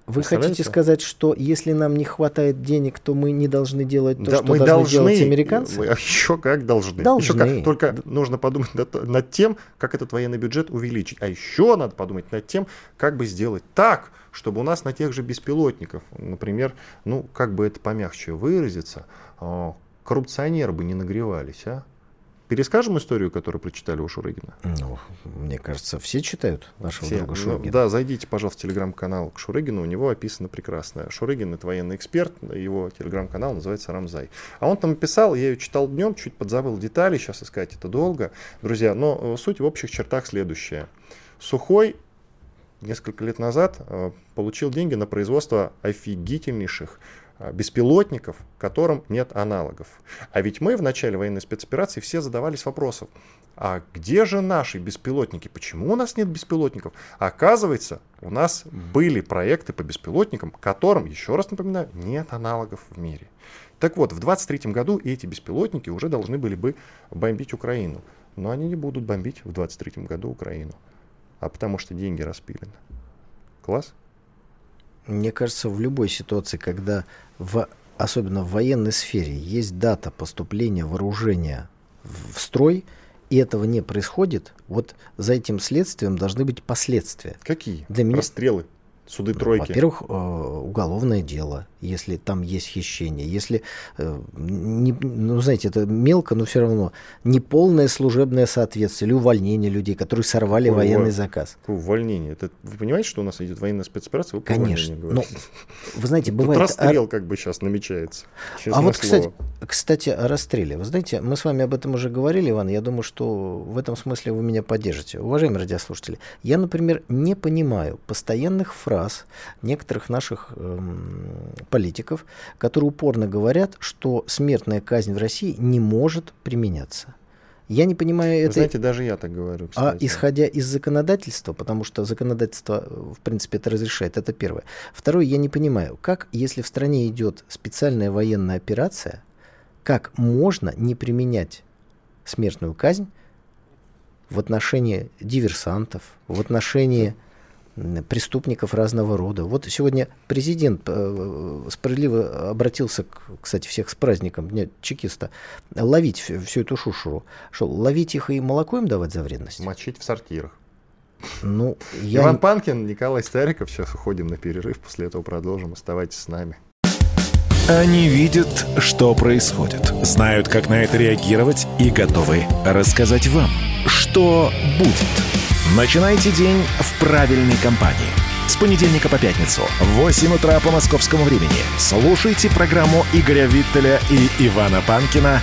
Вы хотите сказать, что если нам не хватает денег, то мы не должны делать то, да, что мы должны, должны делать американцы? Мы еще как должны. должны. Еще как, только нужно подумать над, над тем, как этот военный бюджет увеличить. А еще надо подумать над тем, как бы сделать так, чтобы у нас на тех же беспилотников, например, ну, как бы это помягче выразиться, а, коррупционеры бы не нагревались, а? Перескажем историю, которую прочитали у Шурыгина? Ну, мне кажется, все читают нашего все. друга ну, Шурыгина. Ну, да, зайдите, пожалуйста, в телеграм-канал к Шурыгину, у него описано прекрасно. Шурыгин — это военный эксперт, его телеграм-канал называется «Рамзай». А он там писал, я ее читал днем, чуть подзабыл детали, сейчас искать это долго, друзья, но э, суть в общих чертах следующая. Сухой несколько лет назад э, получил деньги на производство офигительнейших беспилотников, которым нет аналогов. А ведь мы в начале военной спецоперации все задавались вопросом, а где же наши беспилотники? Почему у нас нет беспилотников? оказывается, у нас были проекты по беспилотникам, которым, еще раз напоминаю, нет аналогов в мире. Так вот, в 23 году эти беспилотники уже должны были бы бомбить Украину. Но они не будут бомбить в 23 году Украину. А потому что деньги распилены. Класс? Мне кажется, в любой ситуации, когда в, особенно в военной сфере есть дата поступления вооружения в строй, и этого не происходит, вот за этим следствием должны быть последствия. Какие? Для меня... Расстрелы, суды тройки. Во-первых, э, уголовное дело если там есть хищение, если, э, не, ну, знаете, это мелко, но все равно, неполное служебное соответствие или увольнение людей, которые сорвали Какое военный заказ. Увольнение. Это, вы понимаете, что у нас идет военная спецоперация? Вы Конечно. Но, вы знаете, Тут бывает... расстрел как бы сейчас намечается. А вот, кстати, кстати, о расстреле. Вы знаете, мы с вами об этом уже говорили, Иван. Я думаю, что в этом смысле вы меня поддержите. Уважаемые радиослушатели, я, например, не понимаю постоянных фраз некоторых наших эм, политиков, которые упорно говорят, что смертная казнь в России не может применяться. Я не понимаю это. Знаете, даже я так говорю. А кстати. А исходя из законодательства, потому что законодательство, в принципе, это разрешает, это первое. Второе, я не понимаю, как, если в стране идет специальная военная операция, как можно не применять смертную казнь в отношении диверсантов, в отношении преступников разного рода. Вот сегодня президент э, справедливо обратился, к, кстати, всех с праздником Дня чекиста, ловить всю, всю эту шушуру. Что, ловить их и молоко им давать за вредность? Мочить в сортирах. Ну, я... Иван Панкин, Николай Стариков. Сейчас уходим на перерыв, после этого продолжим. Оставайтесь с нами. Они видят, что происходит, знают, как на это реагировать и готовы рассказать вам, что будет. Начинайте день в правильной компании. С понедельника по пятницу в 8 утра по московскому времени слушайте программу Игоря Виттеля и Ивана Панкина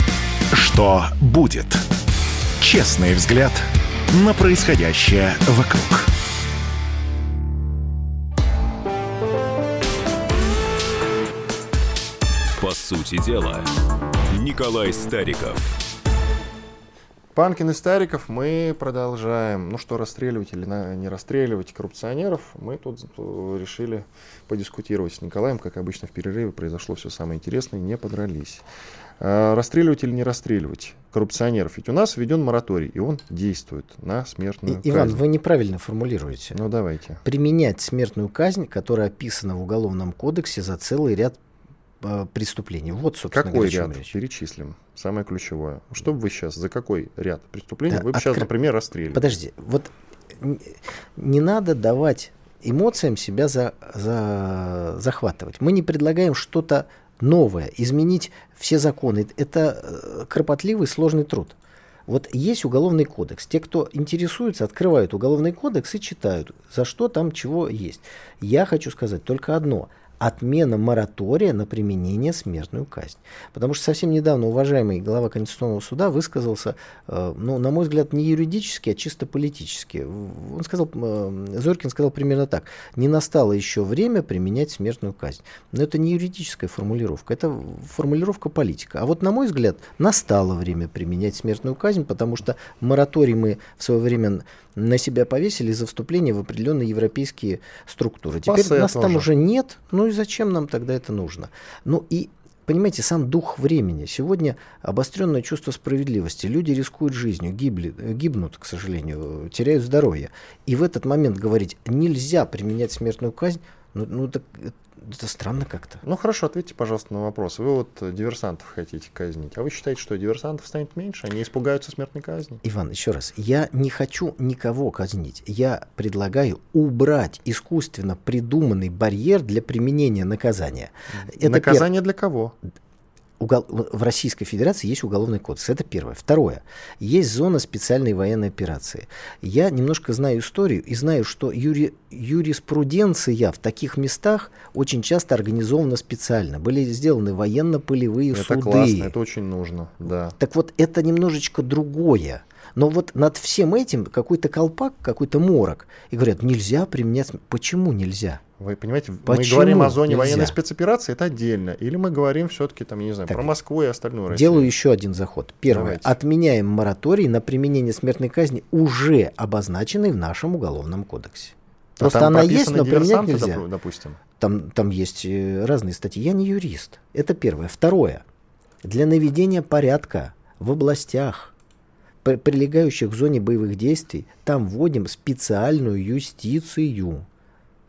«Что будет?». Честный взгляд на происходящее вокруг. По сути дела, Николай Стариков – Панкин и Стариков мы продолжаем. Ну что, расстреливать или не расстреливать коррупционеров, мы тут э, решили подискутировать с Николаем. Как обычно в перерыве произошло все самое интересное, не подрались. А, расстреливать или не расстреливать коррупционеров? Ведь у нас введен мораторий, и он действует на смертную и, казнь. Иван, вы неправильно формулируете. Ну давайте. Применять смертную казнь, которая описана в Уголовном кодексе за целый ряд преступлений. Вот, собственно Какой говоря, ряд? Речь. Перечислим. Самое ключевое. Что бы вы сейчас, за какой ряд преступлений да, вы бы откр... сейчас, например, расстреливали? Подожди, вот не надо давать эмоциям себя за, за, захватывать. Мы не предлагаем что-то новое, изменить все законы. Это э, кропотливый, сложный труд. Вот есть уголовный кодекс. Те, кто интересуется, открывают уголовный кодекс и читают, за что там чего есть. Я хочу сказать только одно – отмена моратория на применение смертную казнь. Потому что совсем недавно уважаемый глава Конституционного суда высказался, э, ну, на мой взгляд, не юридически, а чисто политически. Он сказал, э, Зорькин сказал примерно так, не настало еще время применять смертную казнь. Но это не юридическая формулировка, это формулировка политика. А вот, на мой взгляд, настало время применять смертную казнь, потому что мораторий мы в свое время на себя повесили за вступление в определенные европейские структуры. Теперь Пассе нас там уже нет, ну и зачем нам тогда это нужно? Ну и понимаете, сам дух времени. Сегодня обостренное чувство справедливости. Люди рискуют жизнью, гибли, гибнут, к сожалению, теряют здоровье. И в этот момент говорить, нельзя применять смертную казнь, ну, ну так это странно как-то. Ну хорошо, ответьте, пожалуйста, на вопрос. Вы вот диверсантов хотите казнить, а вы считаете, что диверсантов станет меньше, они испугаются смертной казни? Иван, еще раз, я не хочу никого казнить. Я предлагаю убрать искусственно придуманный барьер для применения наказания. Это Наказание пер... для кого? Угол... в Российской Федерации есть уголовный кодекс. Это первое. Второе. Есть зона специальной военной операции. Я немножко знаю историю и знаю, что юри... юриспруденция в таких местах очень часто организована специально. Были сделаны военно-полевые это суды. Это классно, это очень нужно. Да. Так вот, это немножечко другое. Но вот над всем этим какой-то колпак, какой-то морок. И говорят, нельзя применять... Почему нельзя? Вы понимаете, Почему мы говорим о зоне нельзя? военной спецоперации, это отдельно. Или мы говорим все-таки, там, я не знаю, так, про Москву и остальную Россию. Делаю еще один заход. Первое. Давайте. Отменяем мораторий на применение смертной казни, уже обозначенный в нашем уголовном кодексе. А Просто она есть, но применять нельзя. Допустим. Там, там есть э, разные статьи. Я не юрист. Это первое. Второе. Для наведения порядка в областях, прилегающих к зоне боевых действий, там вводим специальную юстицию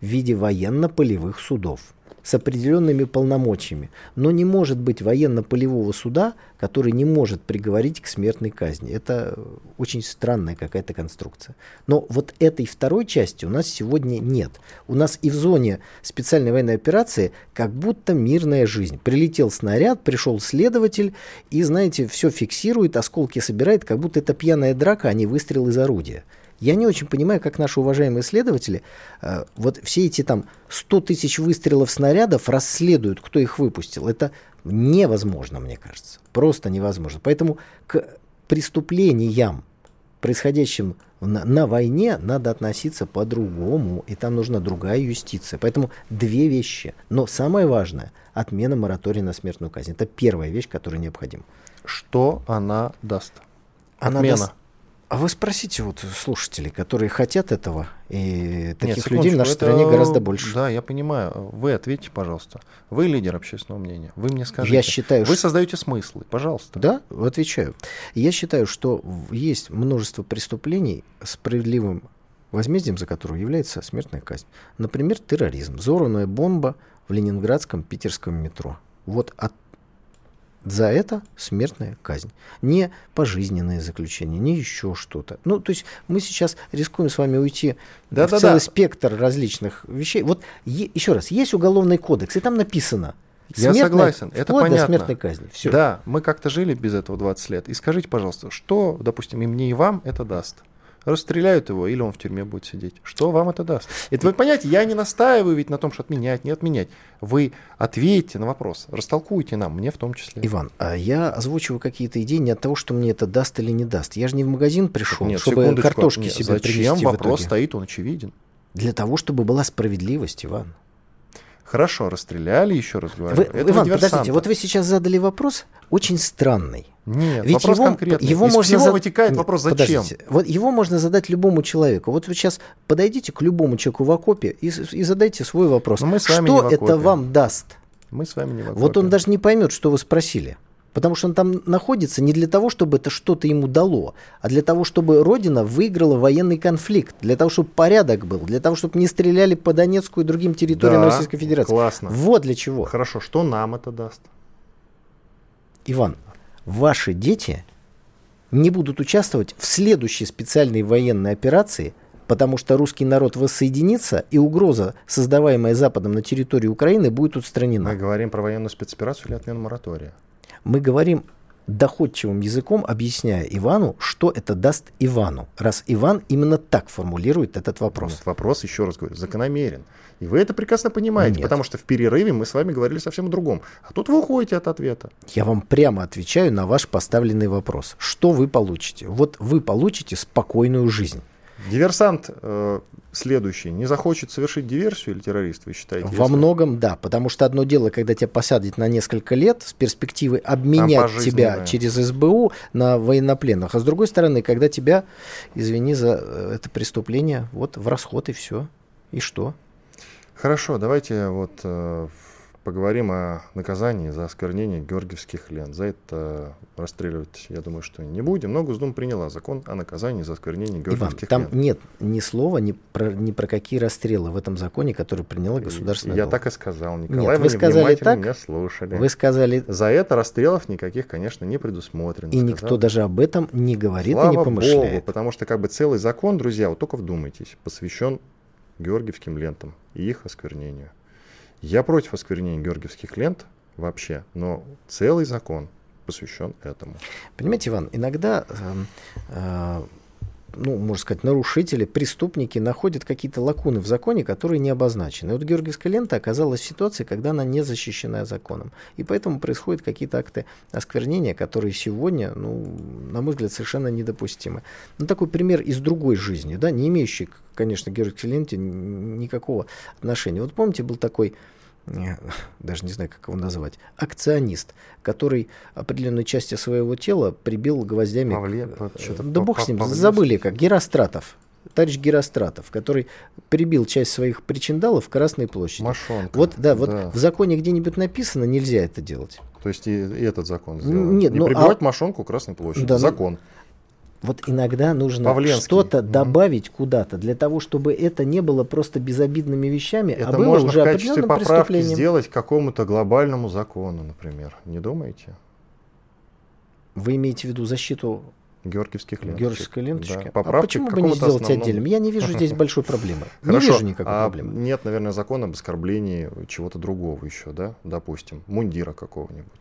в виде военно-полевых судов с определенными полномочиями. Но не может быть военно-полевого суда, который не может приговорить к смертной казни. Это очень странная какая-то конструкция. Но вот этой второй части у нас сегодня нет. У нас и в зоне специальной военной операции как будто мирная жизнь. Прилетел снаряд, пришел следователь и, знаете, все фиксирует, осколки собирает, как будто это пьяная драка, а не выстрел из орудия. Я не очень понимаю, как наши уважаемые следователи э, вот все эти там 100 тысяч выстрелов снарядов расследуют, кто их выпустил. Это невозможно, мне кажется. Просто невозможно. Поэтому к преступлениям, происходящим на, на войне, надо относиться по-другому. И там нужна другая юстиция. Поэтому две вещи. Но самое важное – отмена моратория на смертную казнь. Это первая вещь, которая необходима. Что она даст? Отмена. Она даст а вы спросите вот слушателей, которые хотят этого, и таких Нет, людей в нашей это... стране гораздо больше. Да, я понимаю. Вы ответьте, пожалуйста. Вы лидер общественного мнения. Вы мне скажите. Я считаю, вы что... создаете смыслы, пожалуйста. Да, отвечаю. Я считаю, что есть множество преступлений справедливым возмездием за которое является смертная казнь. Например, терроризм, взорванная бомба в ленинградском питерском метро. Вот от за это смертная казнь. Не пожизненное заключение, не еще что-то. Ну, то есть мы сейчас рискуем с вами уйти да, в да, целый да. спектр различных вещей. Вот е- еще раз, есть уголовный кодекс, и там написано. Я согласен, это понятно. смертной казни. Все. Да, мы как-то жили без этого 20 лет. И скажите, пожалуйста, что, допустим, и мне, и вам это даст? Расстреляют его, или он в тюрьме будет сидеть. Что вам это даст? Это вы понимаете, я не настаиваю ведь на том, что отменять, не отменять. Вы ответьте на вопрос, растолкуйте нам, мне в том числе. Иван, а я озвучиваю какие-то идеи не от того, что мне это даст или не даст. Я же не в магазин пришел, нет, чтобы картошки нет, себе зачем привезти вопрос стоит, он очевиден. Для того, чтобы была справедливость, Иван. Хорошо, расстреляли, еще раз говорю. Вы, Иван, подождите, вот вы сейчас задали вопрос очень странный. Нет, Ведь вопрос его, конкретный. Его Из можно всего зад... вытекает вопрос, зачем? Подождите. Вот его можно задать любому человеку. Вот вы сейчас подойдите к любому человеку в окопе и, и задайте свой вопрос. мы с вами что это вам даст? Мы с вами не в окопе. Вот он даже не поймет, что вы спросили. Потому что он там находится не для того, чтобы это что-то ему дало, а для того, чтобы Родина выиграла военный конфликт, для того, чтобы порядок был, для того, чтобы не стреляли по Донецку и другим территориям да, Российской Федерации. Классно. Вот для чего. Хорошо, что нам это даст? Иван, ваши дети не будут участвовать в следующей специальной военной операции, потому что русский народ воссоединится, и угроза, создаваемая Западом на территории Украины, будет устранена. Мы говорим про военную спецоперацию или отмену моратория? Мы говорим доходчивым языком, объясняя Ивану, что это даст Ивану, раз Иван именно так формулирует этот вопрос. Нет, вопрос, еще раз говорю, закономерен. И вы это прекрасно понимаете, Нет. потому что в перерыве мы с вами говорили совсем о другом. А тут вы уходите от ответа. Я вам прямо отвечаю на ваш поставленный вопрос. Что вы получите? Вот вы получите спокойную жизнь. Диверсант э, следующий не захочет совершить диверсию или террорист, вы считаете? Во если... многом да, потому что одно дело, когда тебя посадят на несколько лет с перспективой обменять тебя через СБУ на военнопленных, а с другой стороны, когда тебя, извини за э, это преступление, вот в расход и все. И что? Хорошо, давайте вот э, поговорим о наказании за осквернение георгиевских лент. За это расстреливать, я думаю, что не будем. Но Госдума приняла закон о наказании за осквернение георгиевских Иван, лент. там нет ни слова ни про, ни про какие расстрелы в этом законе, который приняла Государственная Я Дума. так и сказал. Николай, нет, вы, сказали так, меня слушали. Вы сказали... За это расстрелов никаких, конечно, не предусмотрено. И сказал. никто даже об этом не говорит Слава и не помышляет. Богу, потому что как бы целый закон, друзья, вот только вдумайтесь, посвящен георгиевским лентам и их осквернению. Я против осквернения георгиевских лент вообще, но целый закон посвящен этому. Понимаете, Иван, иногда э, э, ну, можно сказать, нарушители, преступники находят какие-то лакуны в законе, которые не обозначены. И вот Георгиевская лента оказалась в ситуации, когда она не защищена законом. И поэтому происходят какие-то акты осквернения, которые сегодня, ну, на мой взгляд, совершенно недопустимы. Ну, такой пример из другой жизни, да, не имеющий, конечно, к Георгиевской ленте никакого отношения. Вот помните, был такой даже не знаю, как его назвать, акционист, который определенной части своего тела прибил гвоздями. Павле, да бог с ним, Павле, забыли как, Геростратов. Товарищ Геростратов, который прибил часть своих причиндалов в Красной площади. Машонка. Вот, да, вот да. в законе где-нибудь написано, нельзя это делать. То есть и, и этот закон сделан. Нет, не ну, прибивать а... мошонку Красной площади. Да, ну, закон. Вот иногда нужно что-то добавить куда-то для того, чтобы это не было просто безобидными вещами, а это а было можно уже в качестве поправки сделать какому-то глобальному закону, например. Не думаете? Вы имеете в виду защиту Георгиевских ленточек. Георгиевской ленточки. Да, а почему бы не сделать основном... отдельным? Я не вижу здесь большой проблемы. Не вижу никакой а проблемы. Нет, наверное, закона об оскорблении чего-то другого еще, да? Допустим, мундира какого-нибудь.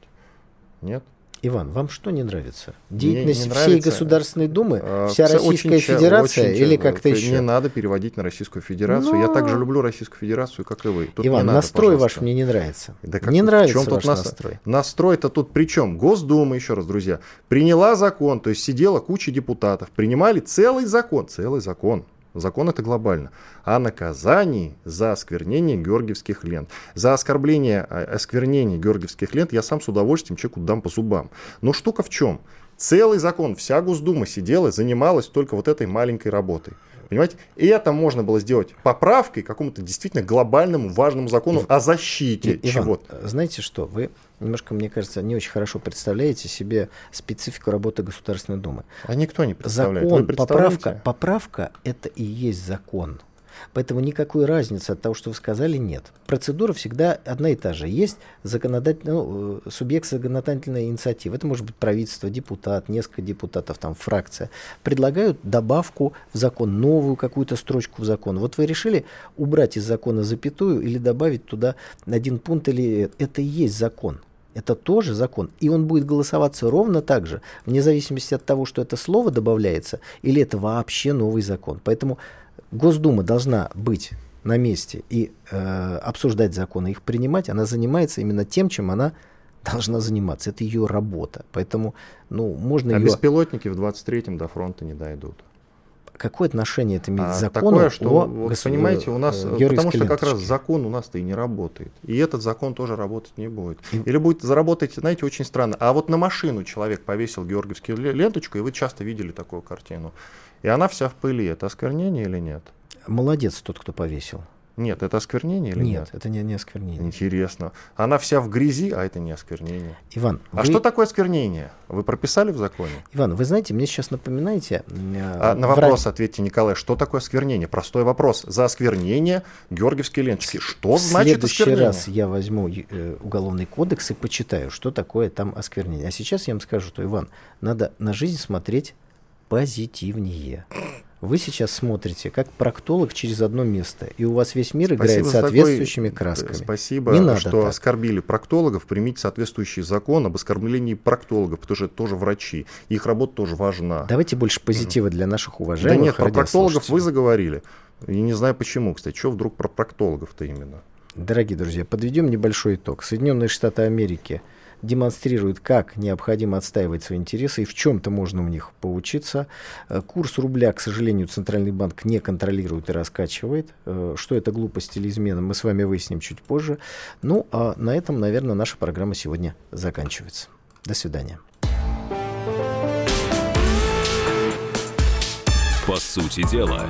Нет? Иван, вам что не нравится? Деятельность не, всей Государственной Думы, а, вся Российская очень, Федерация очень, или как-то еще? Не надо переводить на Российскую Федерацию. Но... Я также люблю Российскую Федерацию, как и вы. Тут Иван, надо, настрой ваш мне не нравится. Да как, не нравится чем ваш тут настрой. Настрой-то тут при чем? Госдума, еще раз, друзья, приняла закон, то есть сидела куча депутатов, принимали целый закон, целый закон Закон это глобально. О наказании за осквернение георгиевских лент. За оскорбление, а, осквернение георгиевских лент я сам с удовольствием человеку дам по зубам. Но штука в чем? Целый закон, вся Госдума сидела, занималась только вот этой маленькой работой. Понимаете? И это можно было сделать поправкой к какому-то действительно глобальному важному закону о защите чего-то. Знаете что, вы немножко, мне кажется, не очень хорошо представляете себе специфику работы Государственной Думы. А никто не представляет. Закон, поправка, поправка – это и есть закон. Поэтому никакой разницы от того, что вы сказали, нет. Процедура всегда одна и та же. Есть законодательный, ну, э, субъект законодательной инициативы. Это может быть правительство, депутат, несколько депутатов, там, фракция. Предлагают добавку в закон, новую какую-то строчку в закон. Вот вы решили убрать из закона запятую или добавить туда один пункт, или это и есть закон. Это тоже закон. И он будет голосоваться ровно так же, вне зависимости от того, что это слово добавляется, или это вообще новый закон. Поэтому Госдума должна быть на месте и э, обсуждать законы, их принимать, она занимается именно тем, чем она должна заниматься. Это ее работа. Поэтому, ну, можно а ее... беспилотники в 23-м до фронта не дойдут. Какое отношение это имеет а, к закону? Такое, что, о вот, гос... понимаете, у нас, э, потому что как раз закон у нас-то и не работает. И этот закон тоже работать не будет. Или будет заработать, знаете, очень странно. А вот на машину человек повесил георгиевскую ленточку, и вы часто видели такую картину. И она вся в пыли. Это осквернение или нет? Молодец тот, кто повесил. Нет, это осквернение или нет? Нет, это не, не осквернение. Интересно. Она вся в грязи, а это не осквернение. Иван, а вы... что такое осквернение? Вы прописали в законе? Иван, вы знаете, мне сейчас напоминаете... Э, а, на вопрос врач... ответьте, Николай, что такое осквернение? Простой вопрос. За осквернение Георгиевские ленточки. Что значит осквернение? В следующий раз я возьму э, уголовный кодекс и почитаю, что такое там осквернение. А сейчас я вам скажу, что, Иван, надо на жизнь смотреть позитивнее. Вы сейчас смотрите как проктолог через одно место, и у вас весь мир играет Спасибо соответствующими такой, красками. Спасибо, Не надо что так. оскорбили проктологов. Примите соответствующий закон об оскорблении проктологов, потому что это тоже врачи. Их работа тоже важна. Давайте больше позитива для наших уважаемых Да нет, про проктологов вы заговорили. И не знаю почему, кстати. Что вдруг про проктологов-то именно? Дорогие друзья, подведем небольшой итог. Соединенные Штаты Америки – демонстрирует, как необходимо отстаивать свои интересы и в чем-то можно у них поучиться. Э, курс рубля, к сожалению, Центральный банк не контролирует и раскачивает. Э, что это глупость или измена, мы с вами выясним чуть позже. Ну, а на этом, наверное, наша программа сегодня заканчивается. До свидания. По сути дела.